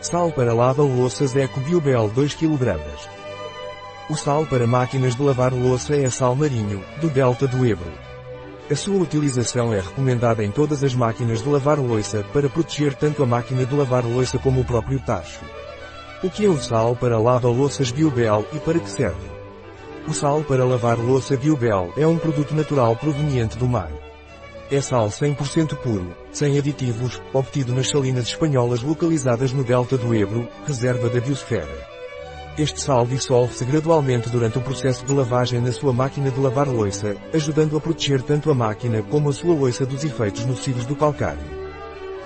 Sal para lava-louças Eco Biobel 2 kg. O sal para máquinas de lavar louça é sal marinho, do Delta do Ebro. A sua utilização é recomendada em todas as máquinas de lavar louça para proteger tanto a máquina de lavar louça como o próprio tacho. O que é o sal para lava-louças Biobel e para que serve? O sal para lavar louça Biobel é um produto natural proveniente do mar. É sal 100% puro, sem aditivos, obtido nas salinas espanholas localizadas no delta do Ebro, reserva da biosfera. Este sal dissolve-se gradualmente durante o processo de lavagem na sua máquina de lavar louça, ajudando a proteger tanto a máquina como a sua louça dos efeitos nocivos do calcário.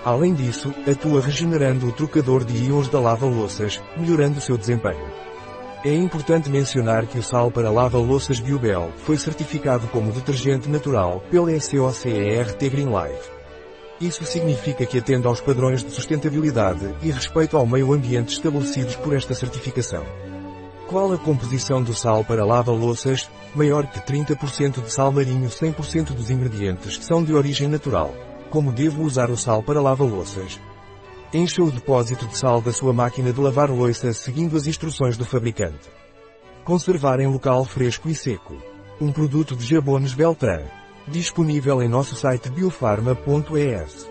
Além disso, atua regenerando o trocador de íons da lava-louças, melhorando seu desempenho. É importante mencionar que o sal para lava-louças Biobel foi certificado como detergente natural pela SOCERT Green Life. Isso significa que atende aos padrões de sustentabilidade e respeito ao meio ambiente estabelecidos por esta certificação. Qual a composição do sal para lava-louças? Maior que 30% de sal marinho 100% dos ingredientes são de origem natural. Como devo usar o sal para lava-louças? Encha o depósito de sal da sua máquina de lavar louça seguindo as instruções do fabricante. Conservar em local fresco e seco. Um produto de Jabones Beltran. Disponível em nosso site biofarma.es.